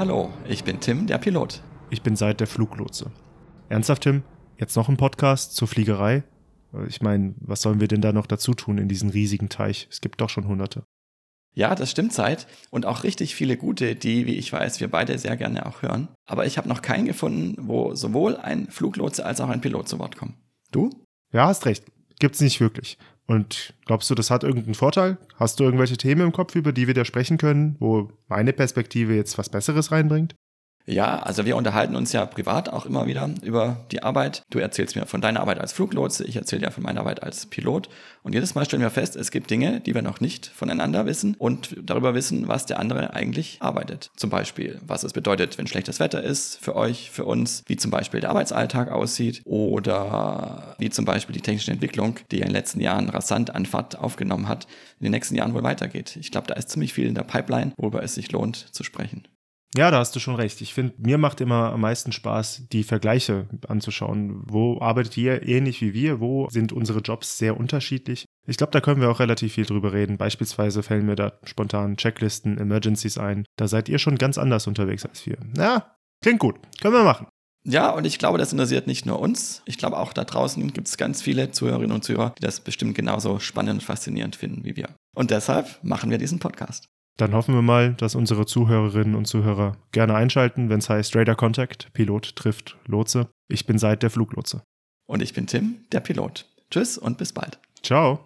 Hallo, ich bin Tim, der Pilot. Ich bin seit der Fluglotse. Ernsthaft, Tim? Jetzt noch ein Podcast zur Fliegerei? Ich meine, was sollen wir denn da noch dazu tun in diesem riesigen Teich? Es gibt doch schon hunderte. Ja, das stimmt, Zeit. Und auch richtig viele gute, die, wie ich weiß, wir beide sehr gerne auch hören. Aber ich habe noch keinen gefunden, wo sowohl ein Fluglotse als auch ein Pilot zu Wort kommen. Du? Ja, hast recht. Gibt's nicht wirklich. Und glaubst du, das hat irgendeinen Vorteil? Hast du irgendwelche Themen im Kopf, über die wir da sprechen können, wo meine Perspektive jetzt was Besseres reinbringt? Ja, also wir unterhalten uns ja privat auch immer wieder über die Arbeit. Du erzählst mir von deiner Arbeit als Fluglotse, ich erzähle dir von meiner Arbeit als Pilot. Und jedes Mal stellen wir fest, es gibt Dinge, die wir noch nicht voneinander wissen und darüber wissen, was der andere eigentlich arbeitet. Zum Beispiel, was es bedeutet, wenn schlechtes Wetter ist für euch, für uns, wie zum Beispiel der Arbeitsalltag aussieht oder wie zum Beispiel die technische Entwicklung, die ja in den letzten Jahren rasant an Fahrt aufgenommen hat, in den nächsten Jahren wohl weitergeht. Ich glaube, da ist ziemlich viel in der Pipeline, worüber es sich lohnt zu sprechen. Ja, da hast du schon recht. Ich finde, mir macht immer am meisten Spaß, die Vergleiche anzuschauen. Wo arbeitet ihr ähnlich wie wir? Wo sind unsere Jobs sehr unterschiedlich? Ich glaube, da können wir auch relativ viel drüber reden. Beispielsweise fällen mir da spontan Checklisten, Emergencies ein. Da seid ihr schon ganz anders unterwegs als wir. Ja, klingt gut. Können wir machen. Ja, und ich glaube, das interessiert nicht nur uns. Ich glaube, auch da draußen gibt es ganz viele Zuhörerinnen und Zuhörer, die das bestimmt genauso spannend und faszinierend finden wie wir. Und deshalb machen wir diesen Podcast. Dann hoffen wir mal, dass unsere Zuhörerinnen und Zuhörer gerne einschalten, wenn es heißt Radar Contact, Pilot trifft Lotse. Ich bin seit der Fluglotse. Und ich bin Tim, der Pilot. Tschüss und bis bald. Ciao.